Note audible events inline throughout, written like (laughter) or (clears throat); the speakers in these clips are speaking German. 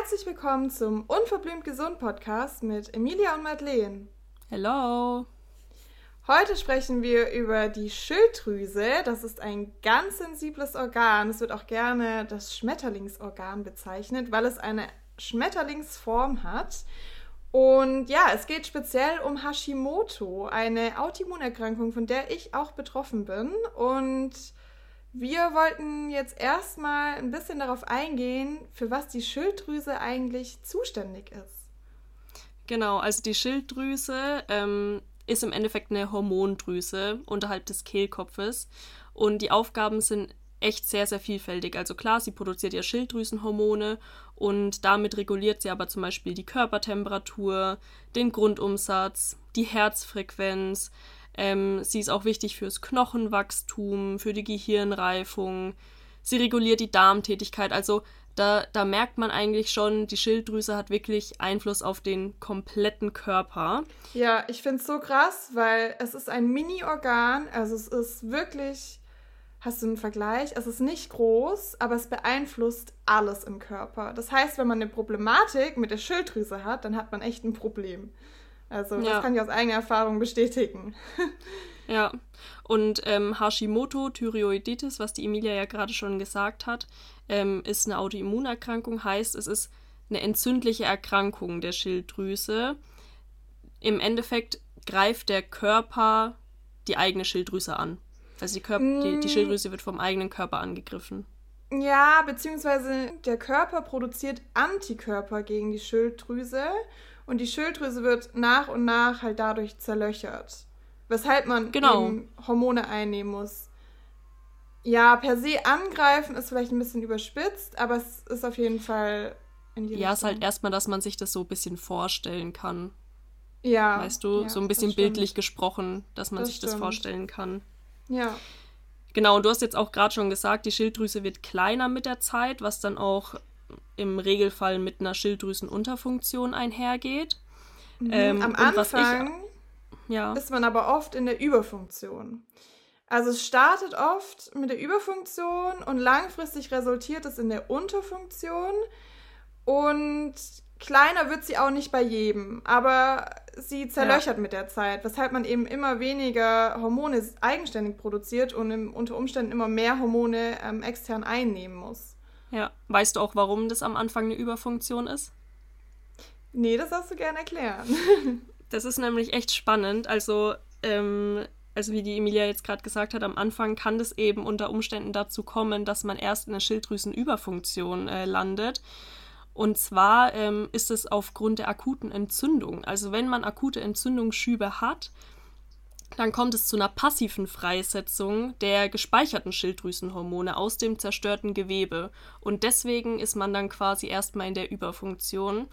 herzlich willkommen zum Unverblümt Gesund Podcast mit Emilia und Madeleine. Hello. Heute sprechen wir über die Schilddrüse. Das ist ein ganz sensibles Organ. Es wird auch gerne das Schmetterlingsorgan bezeichnet, weil es eine Schmetterlingsform hat. Und ja, es geht speziell um Hashimoto, eine Autoimmunerkrankung, von der ich auch betroffen bin. Und wir wollten jetzt erstmal ein bisschen darauf eingehen, für was die Schilddrüse eigentlich zuständig ist. Genau, also die Schilddrüse ähm, ist im Endeffekt eine Hormondrüse unterhalb des Kehlkopfes und die Aufgaben sind echt sehr, sehr vielfältig. Also klar, sie produziert ja Schilddrüsenhormone und damit reguliert sie aber zum Beispiel die Körpertemperatur, den Grundumsatz, die Herzfrequenz, ähm, sie ist auch wichtig fürs Knochenwachstum, für die Gehirnreifung. Sie reguliert die Darmtätigkeit. Also da, da merkt man eigentlich schon, die Schilddrüse hat wirklich Einfluss auf den kompletten Körper. Ja, ich finde es so krass, weil es ist ein Mini-Organ. Also es ist wirklich Hast du einen Vergleich? Es ist nicht groß, aber es beeinflusst alles im Körper. Das heißt, wenn man eine Problematik mit der Schilddrüse hat, dann hat man echt ein Problem. Also ja. das kann ich aus eigener Erfahrung bestätigen. (laughs) ja, und ähm, Hashimoto-Thyreoiditis, was die Emilia ja gerade schon gesagt hat, ähm, ist eine Autoimmunerkrankung, heißt, es ist eine entzündliche Erkrankung der Schilddrüse. Im Endeffekt greift der Körper die eigene Schilddrüse an. Also die, Körper, mm. die, die mm. Schilddrüse wird vom eigenen Körper angegriffen. Ja, beziehungsweise der Körper produziert Antikörper gegen die Schilddrüse und die Schilddrüse wird nach und nach halt dadurch zerlöchert. Weshalb man genau. Hormone einnehmen muss. Ja, per se angreifen ist vielleicht ein bisschen überspitzt, aber es ist auf jeden Fall in die Ja, es ist halt erstmal, dass man sich das so ein bisschen vorstellen kann. Ja. Weißt du, ja, so ein bisschen bildlich gesprochen, dass man das sich stimmt. das vorstellen kann. Ja. Genau, und du hast jetzt auch gerade schon gesagt, die Schilddrüse wird kleiner mit der Zeit, was dann auch im Regelfall mit einer Schilddrüsenunterfunktion einhergeht. Mhm. Ähm, Am Anfang ich, ja. ist man aber oft in der Überfunktion. Also es startet oft mit der Überfunktion und langfristig resultiert es in der Unterfunktion. Und kleiner wird sie auch nicht bei jedem, aber sie zerlöchert ja. mit der Zeit, weshalb man eben immer weniger Hormone eigenständig produziert und im, unter Umständen immer mehr Hormone ähm, extern einnehmen muss. Ja. Weißt du auch, warum das am Anfang eine Überfunktion ist? Nee, das darfst du gerne erklären. (laughs) das ist nämlich echt spannend. Also, ähm, also wie die Emilia jetzt gerade gesagt hat, am Anfang kann das eben unter Umständen dazu kommen, dass man erst in einer Schilddrüsenüberfunktion äh, landet. Und zwar ähm, ist es aufgrund der akuten Entzündung. Also wenn man akute Entzündungsschübe hat, dann kommt es zu einer passiven Freisetzung der gespeicherten Schilddrüsenhormone aus dem zerstörten Gewebe. Und deswegen ist man dann quasi erstmal in der Überfunktion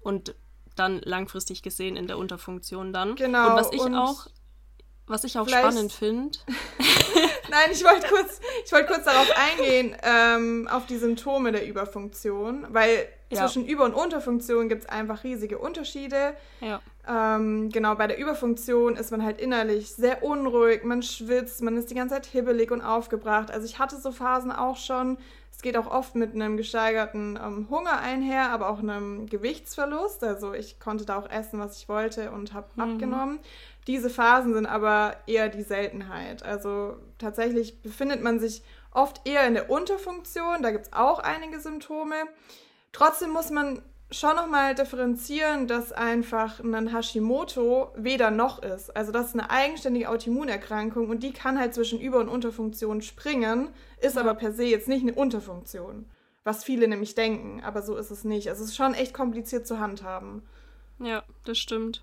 und dann langfristig gesehen in der Unterfunktion dann. Genau. Und was ich und auch, was ich auch spannend finde. (laughs) Nein, ich wollte kurz, ich wollte kurz darauf eingehen, ähm, auf die Symptome der Überfunktion, weil ja. zwischen Über- und Unterfunktion gibt es einfach riesige Unterschiede. Ja. Ähm, genau, bei der Überfunktion ist man halt innerlich sehr unruhig, man schwitzt, man ist die ganze Zeit hibbelig und aufgebracht. Also ich hatte so Phasen auch schon. Es geht auch oft mit einem gesteigerten ähm, Hunger einher, aber auch einem Gewichtsverlust. Also ich konnte da auch essen, was ich wollte und habe mhm. abgenommen. Diese Phasen sind aber eher die Seltenheit. Also tatsächlich befindet man sich oft eher in der Unterfunktion. Da gibt es auch einige Symptome. Trotzdem muss man schon nochmal differenzieren, dass einfach ein Hashimoto weder noch ist. Also das ist eine eigenständige Autoimmunerkrankung und die kann halt zwischen Über- und Unterfunktion springen, ist ja. aber per se jetzt nicht eine Unterfunktion. Was viele nämlich denken, aber so ist es nicht. Also es ist schon echt kompliziert zu handhaben. Ja, das stimmt.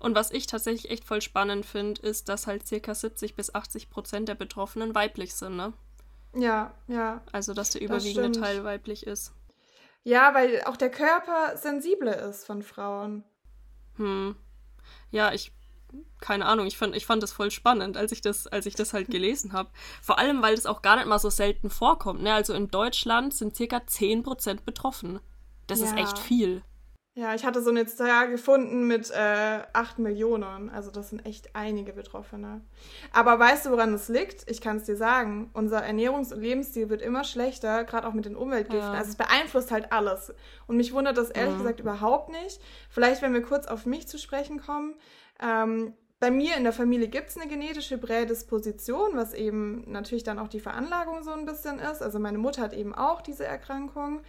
Und was ich tatsächlich echt voll spannend finde, ist, dass halt circa 70 bis 80 Prozent der Betroffenen weiblich sind, ne? Ja, ja. Also, dass der überwiegende Teil weiblich ist. Ja, weil auch der Körper sensibler ist von Frauen. Hm. Ja, ich keine Ahnung, ich fand, ich fand das voll spannend, als ich das, als ich das halt gelesen habe. Vor allem, weil das auch gar nicht mal so selten vorkommt. Ne? Also in Deutschland sind circa 10% betroffen. Das ja. ist echt viel. Ja, ich hatte so eine Zahl gefunden mit äh, 8 Millionen. Also das sind echt einige Betroffene. Aber weißt du, woran es liegt? Ich kann es dir sagen. Unser Ernährungs- und Lebensstil wird immer schlechter, gerade auch mit den Umweltgiften. Ja. Also es beeinflusst halt alles. Und mich wundert das ehrlich mhm. gesagt überhaupt nicht. Vielleicht, wenn wir kurz auf mich zu sprechen kommen. Ähm, bei mir in der Familie gibt es eine genetische Prädisposition, was eben natürlich dann auch die Veranlagung so ein bisschen ist. Also meine Mutter hat eben auch diese Erkrankung.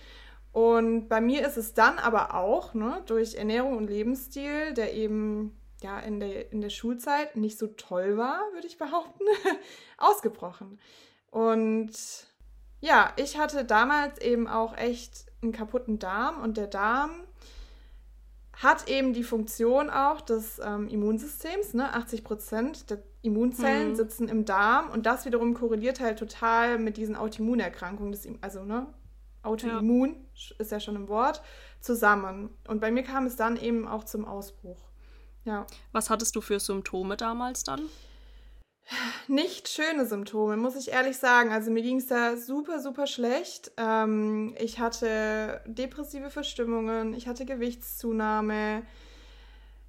Und bei mir ist es dann aber auch ne, durch Ernährung und Lebensstil, der eben ja in der, in der Schulzeit nicht so toll war, würde ich behaupten, (laughs) ausgebrochen. Und ja, ich hatte damals eben auch echt einen kaputten Darm und der Darm hat eben die Funktion auch des ähm, Immunsystems. Ne? 80 Prozent der Immunzellen mhm. sitzen im Darm und das wiederum korreliert halt total mit diesen Autoimmunerkrankungen, des, also ne, Autoimmun ja. ist ja schon im Wort, zusammen. Und bei mir kam es dann eben auch zum Ausbruch. Ja. Was hattest du für Symptome damals dann? Nicht schöne Symptome, muss ich ehrlich sagen. Also mir ging es da super, super schlecht. Ähm, ich hatte depressive Verstimmungen, ich hatte Gewichtszunahme,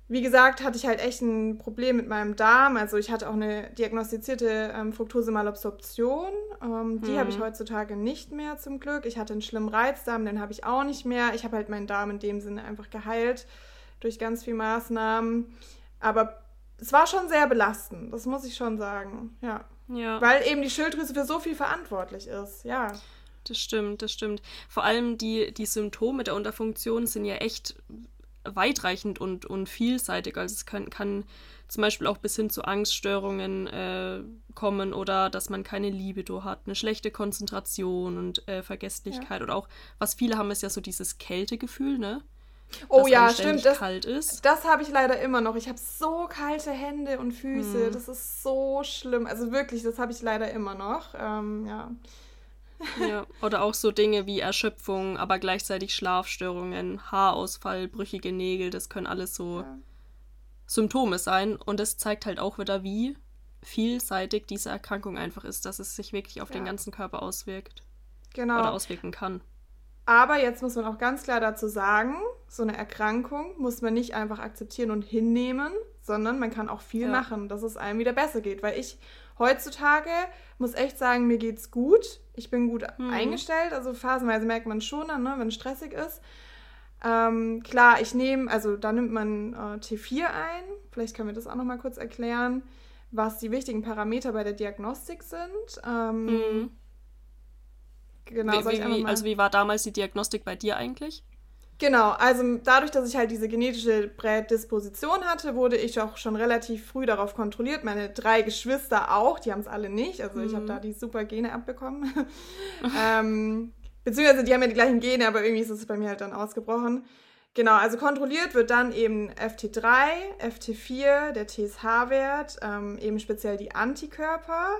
wie gesagt, hatte ich halt echt ein Problem mit meinem Darm. Also ich hatte auch eine diagnostizierte ähm, Fructose-Malabsorption. Ähm, die hm. habe ich heutzutage nicht mehr zum Glück. Ich hatte einen schlimmen Reizdarm, den habe ich auch nicht mehr. Ich habe halt meinen Darm in dem Sinne einfach geheilt durch ganz viele Maßnahmen. Aber es war schon sehr belastend, das muss ich schon sagen. Ja. ja. Weil eben die Schilddrüse für so viel verantwortlich ist, ja. Das stimmt, das stimmt. Vor allem die, die Symptome der Unterfunktion sind ja echt weitreichend und, und vielseitig. Also es kann, kann zum Beispiel auch bis hin zu Angststörungen äh, kommen oder dass man keine Libido hat, eine schlechte Konzentration und äh, Vergesslichkeit. Ja. Oder auch, was viele haben, ist ja so dieses Kältegefühl, ne? Oh ja, stimmt. Das, kalt ist. das habe ich leider immer noch. Ich habe so kalte Hände und Füße. Hm. Das ist so schlimm. Also wirklich, das habe ich leider immer noch. Ähm, ja. Ja, oder auch so Dinge wie Erschöpfung, aber gleichzeitig Schlafstörungen, Haarausfall, brüchige Nägel, das können alles so ja. Symptome sein. Und es zeigt halt auch wieder, wie vielseitig diese Erkrankung einfach ist, dass es sich wirklich auf ja. den ganzen Körper auswirkt. Genau. Oder auswirken kann. Aber jetzt muss man auch ganz klar dazu sagen, so eine Erkrankung muss man nicht einfach akzeptieren und hinnehmen, sondern man kann auch viel ja. machen, dass es einem wieder besser geht. Weil ich heutzutage muss echt sagen, mir geht's gut. Ich bin gut mhm. eingestellt. Also phasenweise merkt man schon dann, ne, wenn es stressig ist. Ähm, klar, ich nehme, also da nimmt man äh, T4 ein. Vielleicht können wir das auch noch mal kurz erklären, was die wichtigen Parameter bei der Diagnostik sind. Ähm, mhm. Genau, wie, wie, also wie war damals die Diagnostik bei dir eigentlich? Genau, also dadurch, dass ich halt diese genetische Prädisposition hatte, wurde ich auch schon relativ früh darauf kontrolliert. Meine drei Geschwister auch, die haben es alle nicht. Also mhm. ich habe da die super Gene abbekommen. (laughs) ähm, beziehungsweise die haben ja die gleichen Gene, aber irgendwie ist es bei mir halt dann ausgebrochen. Genau, also kontrolliert wird dann eben FT3, FT4, der TSH-Wert, ähm, eben speziell die Antikörper.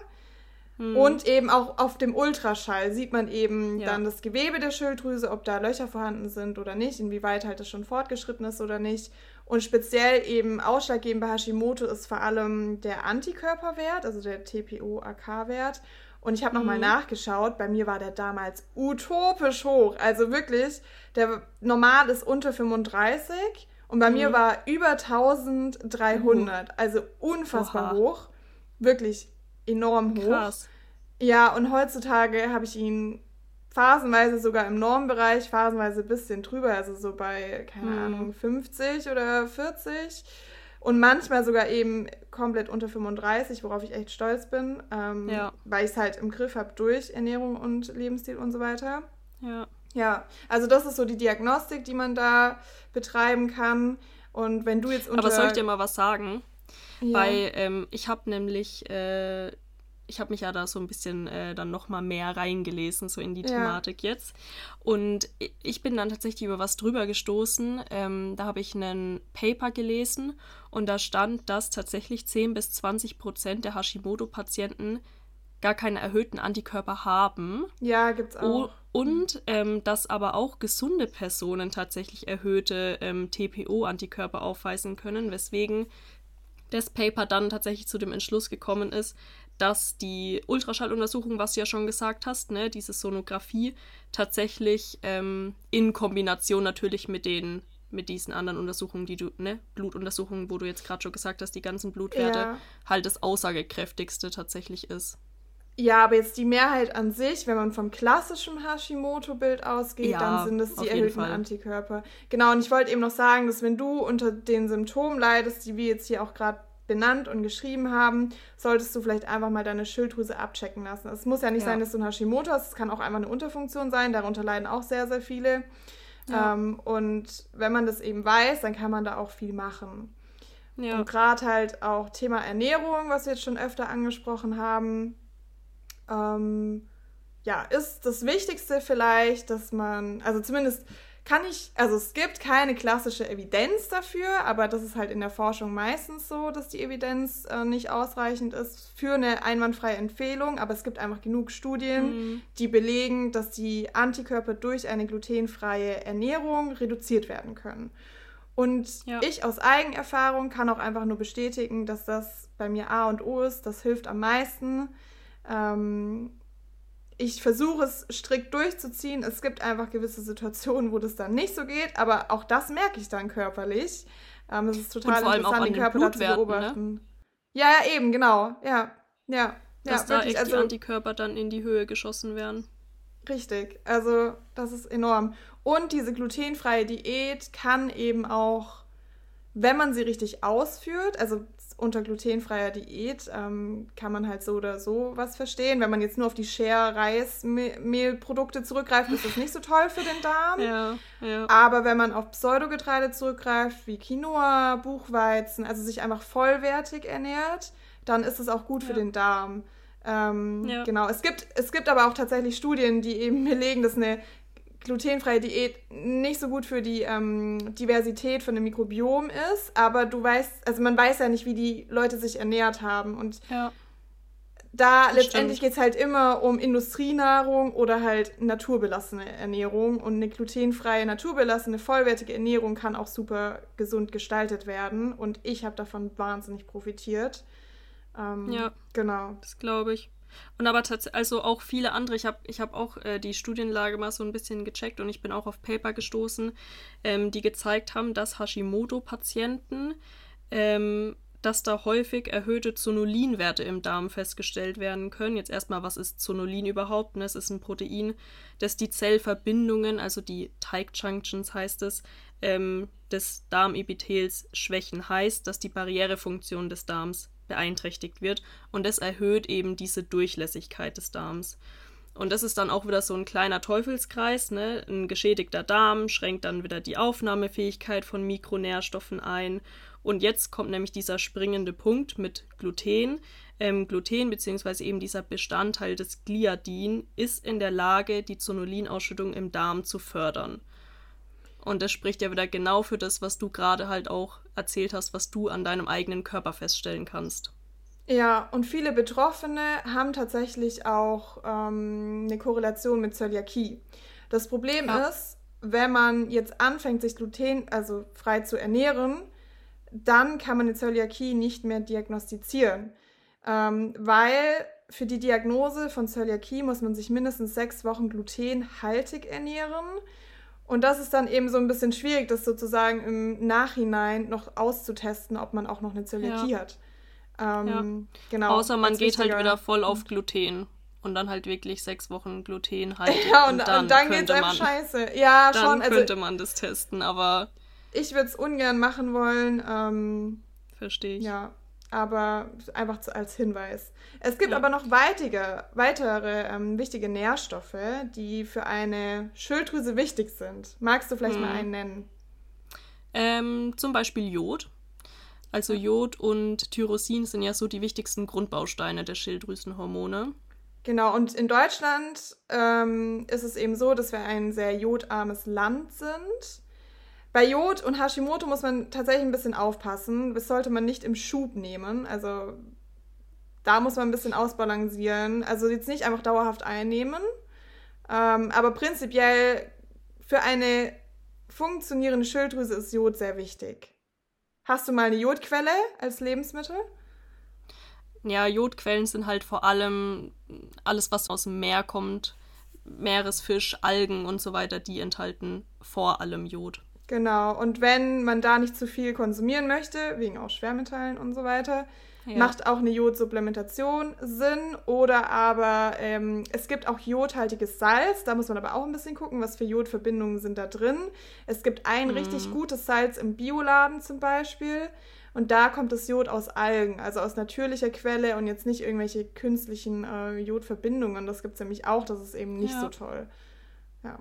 Hm. Und eben auch auf dem Ultraschall sieht man eben ja. dann das Gewebe der Schilddrüse, ob da Löcher vorhanden sind oder nicht, inwieweit halt das schon fortgeschritten ist oder nicht. Und speziell eben ausschlaggebend bei Hashimoto ist vor allem der Antikörperwert, also der TPO-AK-Wert. Und ich habe nochmal mhm. nachgeschaut, bei mir war der damals utopisch hoch. Also wirklich, der normal ist unter 35 und bei mhm. mir war über 1300. Uh. Also unfassbar Oha. hoch. Wirklich enorm hoch. Krass. Ja, und heutzutage habe ich ihn phasenweise sogar im Normbereich, phasenweise ein bisschen drüber, also so bei, keine hm. Ahnung, 50 oder 40. Und manchmal sogar eben komplett unter 35, worauf ich echt stolz bin, ähm, ja. weil ich es halt im Griff habe durch Ernährung und Lebensstil und so weiter. Ja. Ja, also das ist so die Diagnostik, die man da betreiben kann. Und wenn du jetzt unter... Aber soll ich dir mal was sagen? Ja. Weil ähm, ich habe nämlich, äh, ich habe mich ja da so ein bisschen äh, dann nochmal mehr reingelesen, so in die Thematik ja. jetzt. Und ich bin dann tatsächlich über was drüber gestoßen. Ähm, da habe ich einen Paper gelesen und da stand, dass tatsächlich 10 bis 20 Prozent der Hashimoto-Patienten gar keine erhöhten Antikörper haben. Ja, gibt's auch. und ähm, dass aber auch gesunde Personen tatsächlich erhöhte ähm, TPO-Antikörper aufweisen können, weswegen das Paper dann tatsächlich zu dem Entschluss gekommen ist, dass die Ultraschalluntersuchung, was du ja schon gesagt hast, ne, diese Sonographie tatsächlich ähm, in Kombination natürlich mit den mit diesen anderen Untersuchungen, die du, ne, Blutuntersuchungen, wo du jetzt gerade schon gesagt hast, die ganzen Blutwerte, Ja. halt das aussagekräftigste tatsächlich ist. Ja, aber jetzt die Mehrheit an sich, wenn man vom klassischen Hashimoto-Bild ausgeht, Ja, dann sind es die erhöhten. Antikörper. Genau, und ich wollte eben noch sagen, dass wenn du unter den Symptomen leidest, die wir jetzt hier auch gerade benannt und geschrieben haben, solltest du vielleicht einfach mal deine Schilddrüse abchecken lassen. Es muss ja nicht Ja. sein, dass du ein Hashimoto hast, es kann auch einfach eine Unterfunktion sein, darunter leiden auch sehr, sehr viele. Ja. Ähm, und wenn man das eben weiß, dann kann man da auch viel machen. Ja. Und gerade halt auch Thema Ernährung, was wir jetzt schon öfter angesprochen haben, ähm, ja, ist das Wichtigste vielleicht, dass man, also zumindest kann ich, also es gibt keine klassische Evidenz dafür, aber das ist halt in der Forschung meistens so, dass die Evidenz äh, nicht ausreichend ist für eine einwandfreie Empfehlung, aber es gibt einfach genug Studien, Mhm. die belegen, dass die Antikörper durch eine glutenfreie Ernährung reduziert werden können. Und Ja. ich aus Eigenerfahrung kann auch einfach nur bestätigen, dass das bei mir A und O ist. Das hilft am meisten. Ähm, ich versuche es strikt durchzuziehen. Es gibt einfach gewisse Situationen, wo das dann nicht so geht, aber auch das merke ich dann körperlich. Ähm, es ist total interessant, an den den Körper da zu ne? beobachten. Ja, ja, eben, genau. Ja, ja. Dass ja, da wirklich. echt die Also, Antikörper dann in die Höhe geschossen werden. Richtig, also das ist enorm. Und diese glutenfreie Diät kann eben auch, wenn man sie richtig ausführt, also unter glutenfreier Diät ähm, kann man halt so oder so was verstehen. Wenn man jetzt nur auf die Share-Reis-Mehlprodukte zurückgreift, ist das nicht so toll für den Darm. (laughs) Ja, ja. Aber wenn man auf Pseudogetreide zurückgreift, wie Quinoa, Buchweizen, also sich einfach vollwertig ernährt, dann ist es auch gut für Ja. den Darm. Ähm, Ja. Genau. Es gibt, es gibt aber auch tatsächlich Studien, die eben belegen, dass eine glutenfreie Diät nicht so gut für die ähm, Diversität von dem Mikrobiom ist. Aber du weißt, also man weiß ja nicht, wie die Leute sich ernährt haben. Und ja. da Das letztendlich geht es halt immer um Industrienahrung oder halt naturbelassene Ernährung. Und eine glutenfreie, naturbelassene, vollwertige Ernährung kann auch super gesund gestaltet werden. Und ich habe davon wahnsinnig profitiert. Ähm, Ja. Genau. Das glaube ich. Und aber tatsächlich, also auch viele andere, ich habe ich hab auch äh, die Studienlage mal so ein bisschen gecheckt und ich bin auch auf Paper gestoßen, ähm, die gezeigt haben, dass Hashimoto-Patienten, ähm, dass da häufig erhöhte Zonulinwerte im Darm festgestellt werden können. Jetzt erstmal, was ist Zonulin überhaupt? Ne? Es ist ein Protein, das die Zellverbindungen, also die Tight Junctions heißt es, ähm, des Darmepithels schwächen. Heißt, dass die Barrierefunktion des Darms beeinträchtigt wird und das erhöht eben diese Durchlässigkeit des Darms. Und das ist dann auch wieder so ein kleiner Teufelskreis, ne? Ein geschädigter Darm schränkt dann wieder die Aufnahmefähigkeit von Mikronährstoffen ein. Und jetzt kommt nämlich dieser springende Punkt mit Gluten. Ähm, Gluten beziehungsweise eben dieser Bestandteil des Gliadin ist in der Lage, die Zonulinausschüttung im Darm zu fördern. Und das spricht ja wieder genau für das, was du gerade halt auch erzählt hast, was du an deinem eigenen Körper feststellen kannst. Ja, und viele Betroffene haben tatsächlich auch ähm, eine Korrelation mit Zöliakie. Das Problem Ja. ist, wenn man jetzt anfängt, sich gluten, also frei zu ernähren, dann kann man eine Zöliakie nicht mehr diagnostizieren. Ähm, weil für die Diagnose von Zöliakie muss man sich mindestens sechs Wochen glutenhaltig ernähren. Und das ist dann eben so ein bisschen schwierig, das sozusagen im Nachhinein noch auszutesten, ob man auch noch eine Zöliakie hat. Ähm, Genau. Außer man geht halt wieder voll auf Gluten und dann halt wirklich sechs Wochen Gluten halt. (laughs) Ja, und, und dann, geht's könnte einem man, scheiße. Ja, Dann schon. Also könnte man das testen, aber ich würde es ungern machen wollen. Ähm, verstehe ich. ja, aber einfach als Hinweis. Es gibt Ja. aber noch weitige, weitere ähm, wichtige Nährstoffe, die für eine Schilddrüse wichtig sind. Magst du vielleicht mal Hm. einen nennen? Ähm, zum Beispiel Jod. Also Jod und Tyrosin sind ja so die wichtigsten Grundbausteine der Schilddrüsenhormone. Genau, und in Deutschland ähm, ist es eben so, dass wir ein sehr jodarmes Land sind. Bei Jod und Hashimoto muss man tatsächlich ein bisschen aufpassen. Das sollte man nicht im Schub nehmen. Also da muss man ein bisschen ausbalancieren. Also jetzt nicht einfach dauerhaft einnehmen. Ähm, aber prinzipiell für eine funktionierende Schilddrüse ist Jod sehr wichtig. Hast du mal eine Jodquelle als Lebensmittel? Ja, Jodquellen sind halt vor allem alles, was aus dem Meer kommt. Meeresfisch, Algen und so weiter, die enthalten vor allem Jod. Genau, und wenn man da nicht zu viel konsumieren möchte, wegen auch Schwermetallen und so weiter, ja. macht auch eine Jodsupplementation Sinn. Oder aber ähm, es gibt auch jodhaltiges Salz, da muss man aber auch ein bisschen gucken, was für Jodverbindungen sind da drin. Es gibt ein mhm. richtig gutes Salz im Bioladen zum Beispiel. Und da kommt das Jod aus Algen, also aus natürlicher Quelle und jetzt nicht irgendwelche künstlichen äh, Jodverbindungen. Das gibt es nämlich auch, das ist eben nicht ja. so toll. Ja.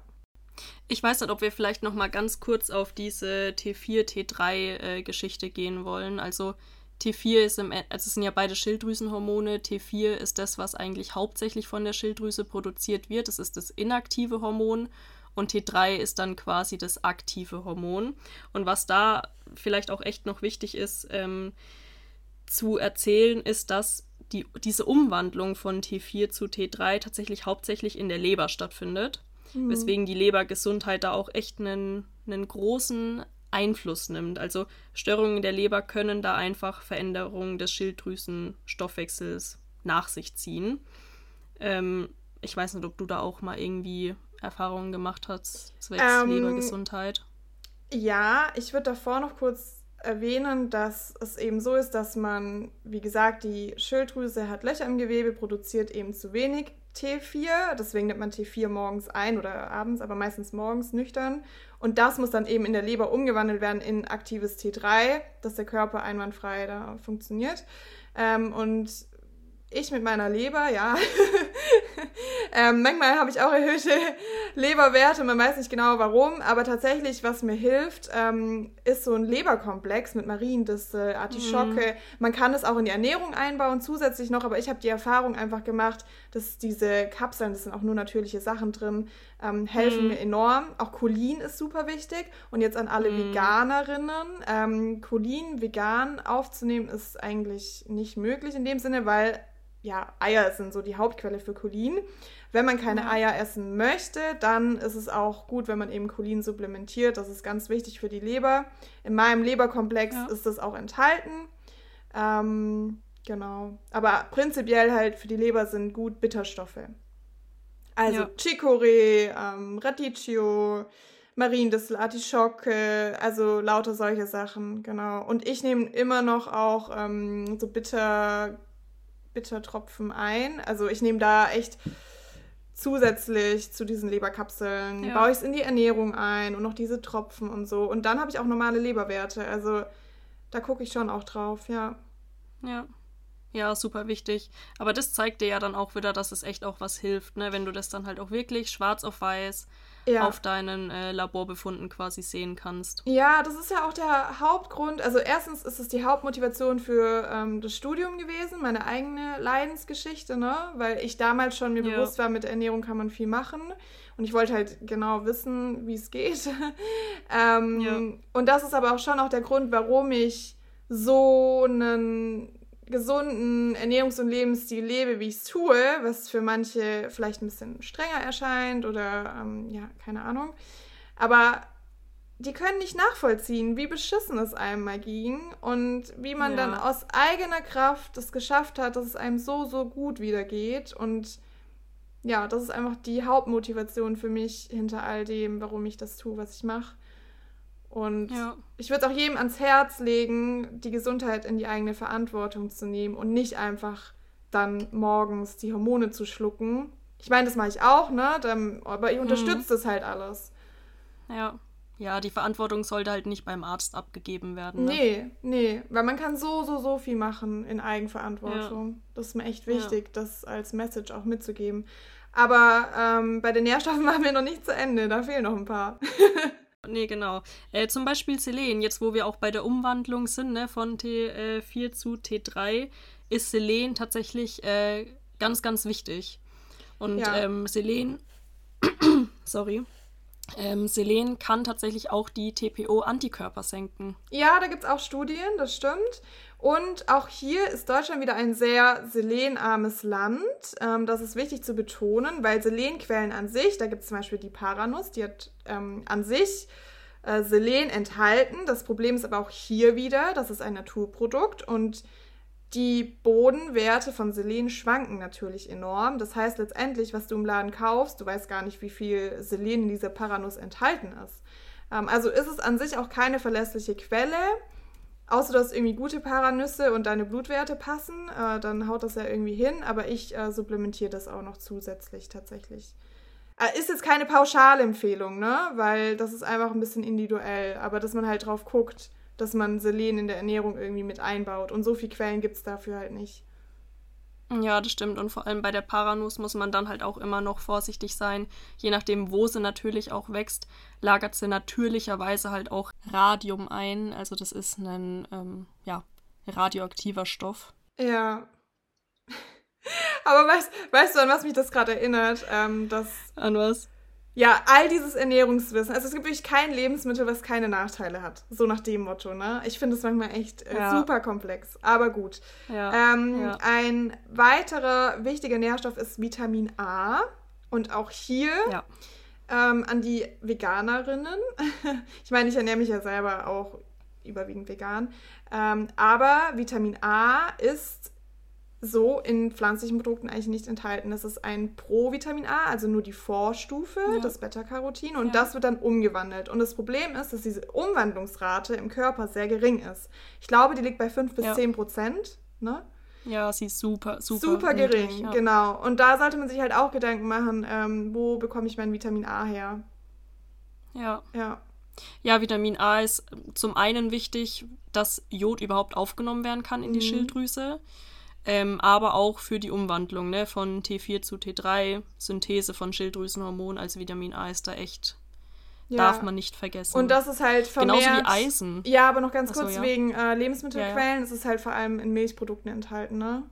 Ich weiß nicht, ob wir vielleicht noch mal ganz kurz auf diese T4, T3-Geschichte äh, gehen wollen. Also T4 ist im, also es sind ja beide Schilddrüsenhormone. T4 ist das, was eigentlich hauptsächlich von der Schilddrüse produziert wird. Das ist das inaktive Hormon. Und T3 ist dann quasi das aktive Hormon. Und was da vielleicht auch echt noch wichtig ist ähm, zu erzählen, ist, dass die, diese Umwandlung von T4 zu T3 tatsächlich hauptsächlich in der Leber stattfindet. Mhm. Weswegen die Lebergesundheit da auch echt einen, einen großen Einfluss nimmt. Also Störungen der Leber können da einfach Veränderungen des Schilddrüsenstoffwechsels nach sich ziehen. Ähm, ich weiß nicht, ob du da auch mal irgendwie Erfahrungen gemacht hast, zwecks ähm, Lebergesundheit? Ja, ich würde davor noch kurz erwähnen, dass es eben so ist, dass man, wie gesagt, die Schilddrüse hat Löcher im Gewebe, produziert eben zu wenig T4, deswegen nimmt man T4 morgens ein oder abends, aber meistens morgens nüchtern. Und das muss dann eben in der Leber umgewandelt werden in aktives T3, dass der Körper einwandfrei da funktioniert. Ähm, und ich mit meiner Leber, ja. (laughs) (laughs) ähm, manchmal habe ich auch erhöhte (laughs) Leberwerte, man weiß nicht genau warum, aber tatsächlich, was mir hilft, ähm, ist so ein Leberkomplex mit Mariendistel, Artischocke. Mhm. Man kann es auch in die Ernährung einbauen, zusätzlich noch, aber ich habe die Erfahrung einfach gemacht, dass diese Kapseln, das sind auch nur natürliche Sachen drin, ähm, helfen mhm. mir enorm. Auch Cholin ist super wichtig. Und jetzt an alle mhm. Veganerinnen, ähm, Cholin vegan aufzunehmen, ist eigentlich nicht möglich in dem Sinne, weil ja, Eier sind so die Hauptquelle für Cholin. Wenn man keine ja. Eier essen möchte, dann ist es auch gut, wenn man eben Cholin supplementiert. Das ist ganz wichtig für die Leber. In meinem Leberkomplex ja. ist das auch enthalten. Ähm, genau. Aber prinzipiell halt für die Leber sind gut Bitterstoffe. Also ja. Chicorée, ähm, Radicchio, Mariendistel, Artischocke, also lauter solche Sachen, genau. Und ich nehme immer noch auch ähm, so bitter Bittertropfen ein. Also ich nehme da echt zusätzlich zu diesen Leberkapseln, ja. baue ich es in die Ernährung ein und noch diese Tropfen und so. Und dann habe ich auch normale Leberwerte. Also da gucke ich schon auch drauf, ja. Ja. Ja, super wichtig. Aber das zeigt dir ja dann auch wieder, dass es echt auch was hilft, ne? wenn du das dann halt auch wirklich schwarz auf weiß ja. auf deinen äh, Laborbefunden quasi sehen kannst. Ja, das ist ja auch der Hauptgrund. Also erstens ist es die Hauptmotivation für ähm, das Studium gewesen, meine eigene Leidensgeschichte, ne? Weil ich damals schon mir ja. bewusst war, mit Ernährung kann man viel machen. Und ich wollte halt genau wissen, wie es geht. (laughs) ähm, ja. Und das ist aber auch schon auch der Grund, warum ich so einen gesunden Ernährungs- und Lebensstil lebe, wie ich es tue, was für manche vielleicht ein bisschen strenger erscheint oder ähm, ja, keine Ahnung. Aber die können nicht nachvollziehen, wie beschissen es einem mal ging und wie man ja. dann aus eigener Kraft es geschafft hat, dass es einem so, so gut wieder geht. Und ja, das ist einfach die Hauptmotivation für mich hinter all dem, warum ich das tue, was ich mache. Und ja. ich würde es auch jedem ans Herz legen, die Gesundheit in die eigene Verantwortung zu nehmen und nicht einfach dann morgens die Hormone zu schlucken. Ich meine, das mache ich auch, ne? aber ich unterstütze mhm. das halt alles. Ja. Ja, die Verantwortung sollte halt nicht beim Arzt abgegeben werden. Ne? Nee, nee, weil man kann so, so, so viel machen in Eigenverantwortung. Ja. Das ist mir echt wichtig, ja. das als Message auch mitzugeben. Aber ähm, bei den Nährstoffen (laughs) waren wir noch nicht zu Ende, da fehlen noch ein paar. (laughs) Nee, genau. Äh, zum Beispiel Selen, jetzt wo wir auch bei der Umwandlung sind, ne, von T4 zu T3, ist Selen tatsächlich äh, ganz, ganz wichtig. Und ja. ähm, Selen, (clears throat) sorry, ähm, Selen kann tatsächlich auch die TPO-Antikörper senken. Ja, da gibt es auch Studien, das stimmt. Und auch hier ist Deutschland wieder ein sehr selenarmes Land. Ähm, das ist wichtig zu betonen, weil Selenquellen an sich, da gibt es zum Beispiel die Paranuss, die hat ähm, an sich äh, Selen enthalten. Das Problem ist aber auch hier wieder, das ist ein Naturprodukt und die Bodenwerte von Selen schwanken natürlich enorm. Das heißt letztendlich, was du im Laden kaufst, du weißt gar nicht, wie viel Selen in dieser Paranuss enthalten ist. Ähm, also ist es an sich auch keine verlässliche Quelle. Außer du hast irgendwie gute Paranüsse und deine Blutwerte passen, äh, dann haut das ja irgendwie hin. Aber ich äh, supplementiere das auch noch zusätzlich tatsächlich. Äh, ist jetzt keine Pauschalempfehlung, ne? Weil das ist einfach ein bisschen individuell. Aber dass man halt drauf guckt, dass man Selen in der Ernährung irgendwie mit einbaut. Und so viele Quellen gibt es dafür halt nicht. Ja, das stimmt. Und vor allem bei der Paranuss muss man dann halt auch immer noch vorsichtig sein. Je nachdem, wo sie natürlich auch wächst, lagert sie natürlicherweise halt auch Radium ein. Also das ist ein ähm, ja, radioaktiver Stoff. Ja. (laughs) Aber weißt, weißt du, an was mich das gerade erinnert? Ähm, dass, an was? Ja, all dieses Ernährungswissen. Also es gibt wirklich kein Lebensmittel, was keine Nachteile hat. So nach dem Motto, ne? Ich finde es manchmal echt äh, ja. super komplex. Aber gut. Ja. Ähm, ja. Ein weiterer wichtiger Nährstoff ist Vitamin A. Und auch hier ähm, an die Veganerinnen. (laughs) ich meine, ich ernähre mich ja selber auch überwiegend vegan. Ähm, aber Vitamin A ist so in pflanzlichen Produkten eigentlich nicht enthalten. Das ist ein Pro-Vitamin A, also nur die Vorstufe, ja. das Beta-Carotin, und ja. das wird dann umgewandelt. Und das Problem ist, dass diese Umwandlungsrate im Körper sehr gering ist. Ich glaube, die liegt bei 5 bis ja. 10 Prozent. Ne? Ja, sie ist super, super. Super gering, niedrig, ja. genau. Und da sollte man sich halt auch Gedanken machen, ähm, wo bekomme ich mein Vitamin A her? Ja. Ja. Ja, Vitamin A ist zum einen wichtig, dass Jod überhaupt aufgenommen werden kann in die mhm. Schilddrüse ähm, aber auch für die Umwandlung ne, von T4 zu T3, Synthese von Schilddrüsenhormonen, also Vitamin A ist da echt, ja. darf man nicht vergessen. Und das ist halt vermehrt... Genauso wie Eisen. Ja, aber noch ganz kurz, ja. wegen äh, Lebensmittelquellen, ja, ja. ist es halt vor allem in Milchprodukten enthalten, ne?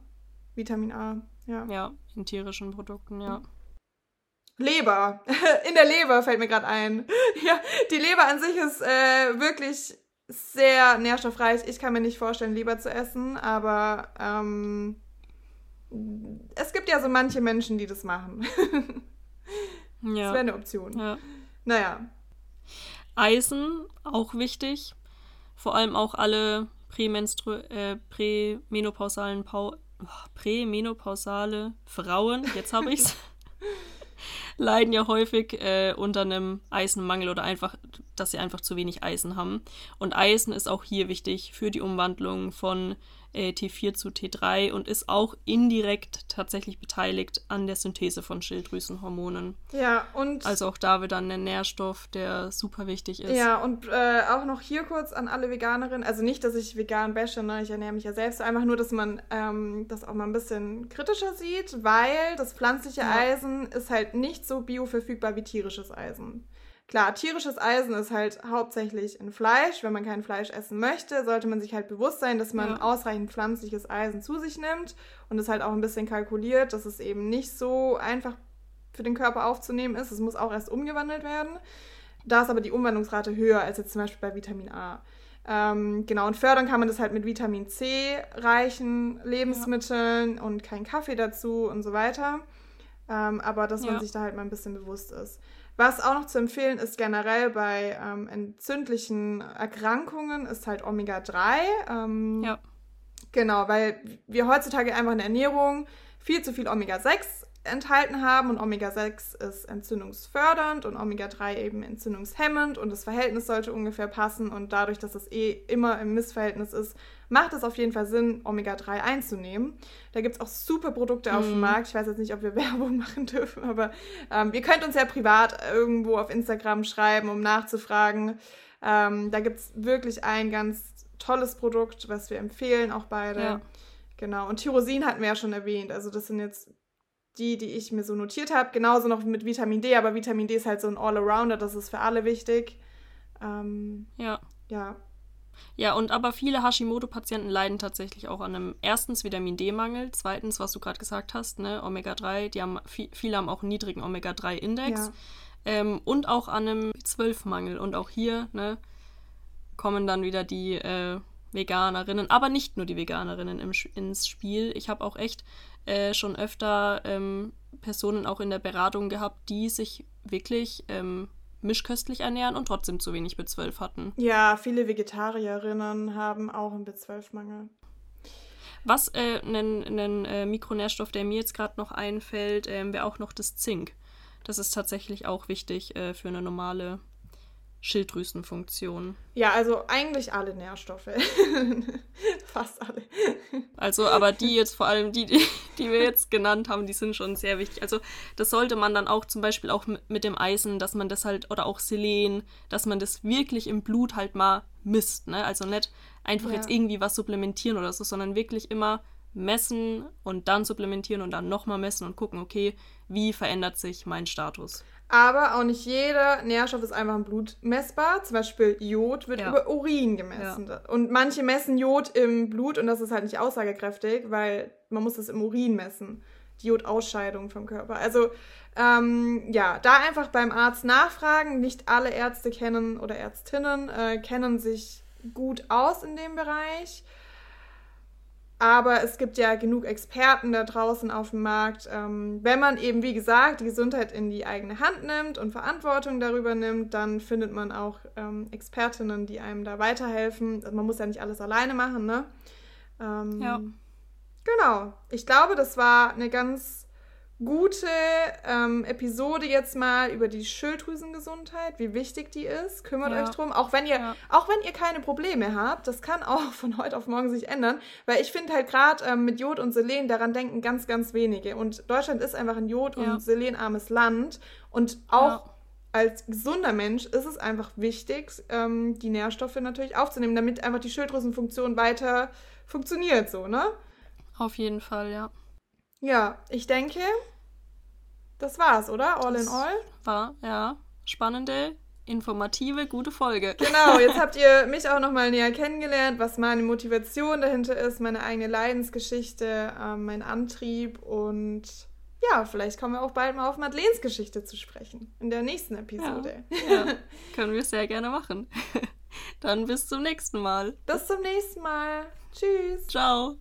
Vitamin A, ja. Ja, in tierischen Produkten, ja. Leber. (laughs) In der Leber fällt mir gerade ein. (laughs) Ja, die Leber an sich ist äh, wirklich sehr nährstoffreich. Ich kann mir nicht vorstellen, Leber zu essen, aber ähm, es gibt ja so manche Menschen, die das machen. (laughs) ja. Das wäre eine Option. Ja. Naja. Eisen, auch wichtig. Vor allem auch alle prämenstru äh, prämenopausalen Pau oh, prämenopausale Frauen, jetzt habe ich's. (laughs) (laughs) leiden ja häufig äh, unter einem Eisenmangel oder einfach, dass sie einfach zu wenig Eisen haben. Und Eisen ist auch hier wichtig für die Umwandlung von äh, T4 zu T3 und ist auch indirekt tatsächlich beteiligt an der Synthese von Schilddrüsenhormonen. Ja, und. Also auch da wird dann ein Nährstoff, der super wichtig ist. Ja, und äh, auch noch hier kurz an alle Veganerinnen. Also nicht, dass ich vegan bashe, ne? ich ernähre mich ja selbst, einfach nur, dass man ähm, das auch mal ein bisschen kritischer sieht, weil das pflanzliche ja. Eisen ist halt nicht so bioverfügbar wie tierisches Eisen. Klar, tierisches Eisen ist halt hauptsächlich in Fleisch. Wenn man kein Fleisch essen möchte, sollte man sich halt bewusst sein, dass man ja. ausreichend pflanzliches Eisen zu sich nimmt und es halt auch ein bisschen kalkuliert, dass es eben nicht so einfach für den Körper aufzunehmen ist. Es muss auch erst umgewandelt werden. Da ist aber die Umwandlungsrate höher als jetzt zum Beispiel bei Vitamin A. Ähm, genau, und fördern kann man das halt mit Vitamin C reichen Lebensmitteln ja. und kein Kaffee dazu und so weiter. Ähm, aber dass ja. man sich da halt mal ein bisschen bewusst ist. Was auch noch zu empfehlen ist generell bei ähm, entzündlichen Erkrankungen ist halt Omega-3. Ähm, ja. Genau, weil wir heutzutage einfach in der Ernährung viel zu viel Omega-6 enthalten haben und Omega-6 ist entzündungsfördernd und Omega-3 eben entzündungshemmend und das Verhältnis sollte ungefähr passen und dadurch, dass es eh immer im Missverhältnis ist, macht es auf jeden Fall Sinn, Omega-3 einzunehmen. Da gibt es auch super Produkte mhm. auf dem mhm. Markt. Ich weiß jetzt nicht, ob wir (laughs) Werbung machen dürfen, aber ähm, ihr könnt uns ja privat irgendwo auf Instagram schreiben, um nachzufragen. Ähm, da gibt es wirklich ein ganz tolles Produkt, was wir empfehlen, auch beide. Ja. Genau. Und Tyrosin hatten wir ja schon erwähnt. Also das sind jetzt die, die ich mir so notiert habe. Genauso noch mit Vitamin D, aber Vitamin D ist halt so ein All-Arounder, das ist für alle wichtig. Ähm, ja. Ja. Ja, und aber viele Hashimoto-Patienten leiden tatsächlich auch an einem erstens Vitamin D-Mangel, zweitens, was du gerade gesagt hast, ne, Omega-3, die haben, viele haben auch einen niedrigen Omega-3-Index ja. ähm, und auch an einem 12-Mangel. Und auch hier, ne, kommen dann wieder die äh, Veganerinnen, aber nicht nur die Veganerinnen im, ins Spiel. Ich habe auch echt äh, schon öfter ähm, Personen auch in der Beratung gehabt, die sich wirklich ähm, mischköstlich ernähren und trotzdem zu wenig B12 hatten. Ja, viele Vegetarierinnen haben auch einen B12-Mangel. Was äh, ein äh, Mikronährstoff, der mir jetzt gerade noch einfällt, äh, wäre auch noch das Zink. Das ist tatsächlich auch wichtig äh, für eine normale Schilddrüsenfunktion. Ja, also eigentlich alle Nährstoffe. (laughs) Fast alle. Also, aber die jetzt vor allem, die, die, die wir jetzt genannt haben, die sind schon sehr wichtig. Also, das sollte man dann auch zum Beispiel auch mit dem Eisen, dass man das halt, oder auch Selen, dass man das wirklich im Blut halt mal misst, ne? Also nicht einfach ja. jetzt irgendwie was supplementieren oder so, sondern wirklich immer messen und dann supplementieren und dann nochmal messen und gucken, okay, wie verändert sich mein Status. Aber auch nicht jeder Nährstoff ist einfach im Blut messbar. Zum Beispiel Jod wird ja. über Urin gemessen. Ja. Und manche messen Jod im Blut und das ist halt nicht aussagekräftig, weil man muss das im Urin messen. Die Jodausscheidung vom Körper. Also ähm, ja, da einfach beim Arzt nachfragen. Nicht alle Ärzte kennen oder Ärztinnen äh, kennen sich gut aus in dem Bereich. Aber es gibt ja genug Experten da draußen auf dem Markt. Ähm, wenn man eben, wie gesagt, die Gesundheit in die eigene Hand nimmt und Verantwortung darüber nimmt, dann findet man auch ähm, Expertinnen, die einem da weiterhelfen. Also man muss ja nicht alles alleine machen, ne? Ähm, ja. Genau. Ich glaube, das war eine ganz gute ähm, Episode jetzt mal über die Schilddrüsengesundheit, wie wichtig die ist. Kümmert ja. euch drum, auch wenn ihr, ja. auch wenn ihr keine Probleme habt. Das kann auch von heute auf morgen sich ändern, weil ich finde halt gerade ähm, mit Jod und Selen daran denken ganz, ganz wenige. Und Deutschland ist einfach ein Jod- und Selenarmes Land und auch als gesunder Mensch ist es einfach wichtig, ähm, die Nährstoffe natürlich aufzunehmen, damit einfach die Schilddrüsenfunktion weiter funktioniert, so ne? Auf jeden Fall, ja. Ja, ich denke, das war's, oder? All das in all? War, ja. Spannende, informative, gute Folge. Genau, (laughs) jetzt habt ihr mich auch nochmal näher kennengelernt, was meine Motivation dahinter ist, meine eigene Leidensgeschichte, äh, mein Antrieb und ja, vielleicht kommen wir auch bald mal auf Madeleines Geschichte zu sprechen. In der nächsten Episode. Ja, (laughs) ja können wir sehr gerne machen. (laughs) Dann bis zum nächsten Mal. Bis zum nächsten Mal. Tschüss. Ciao.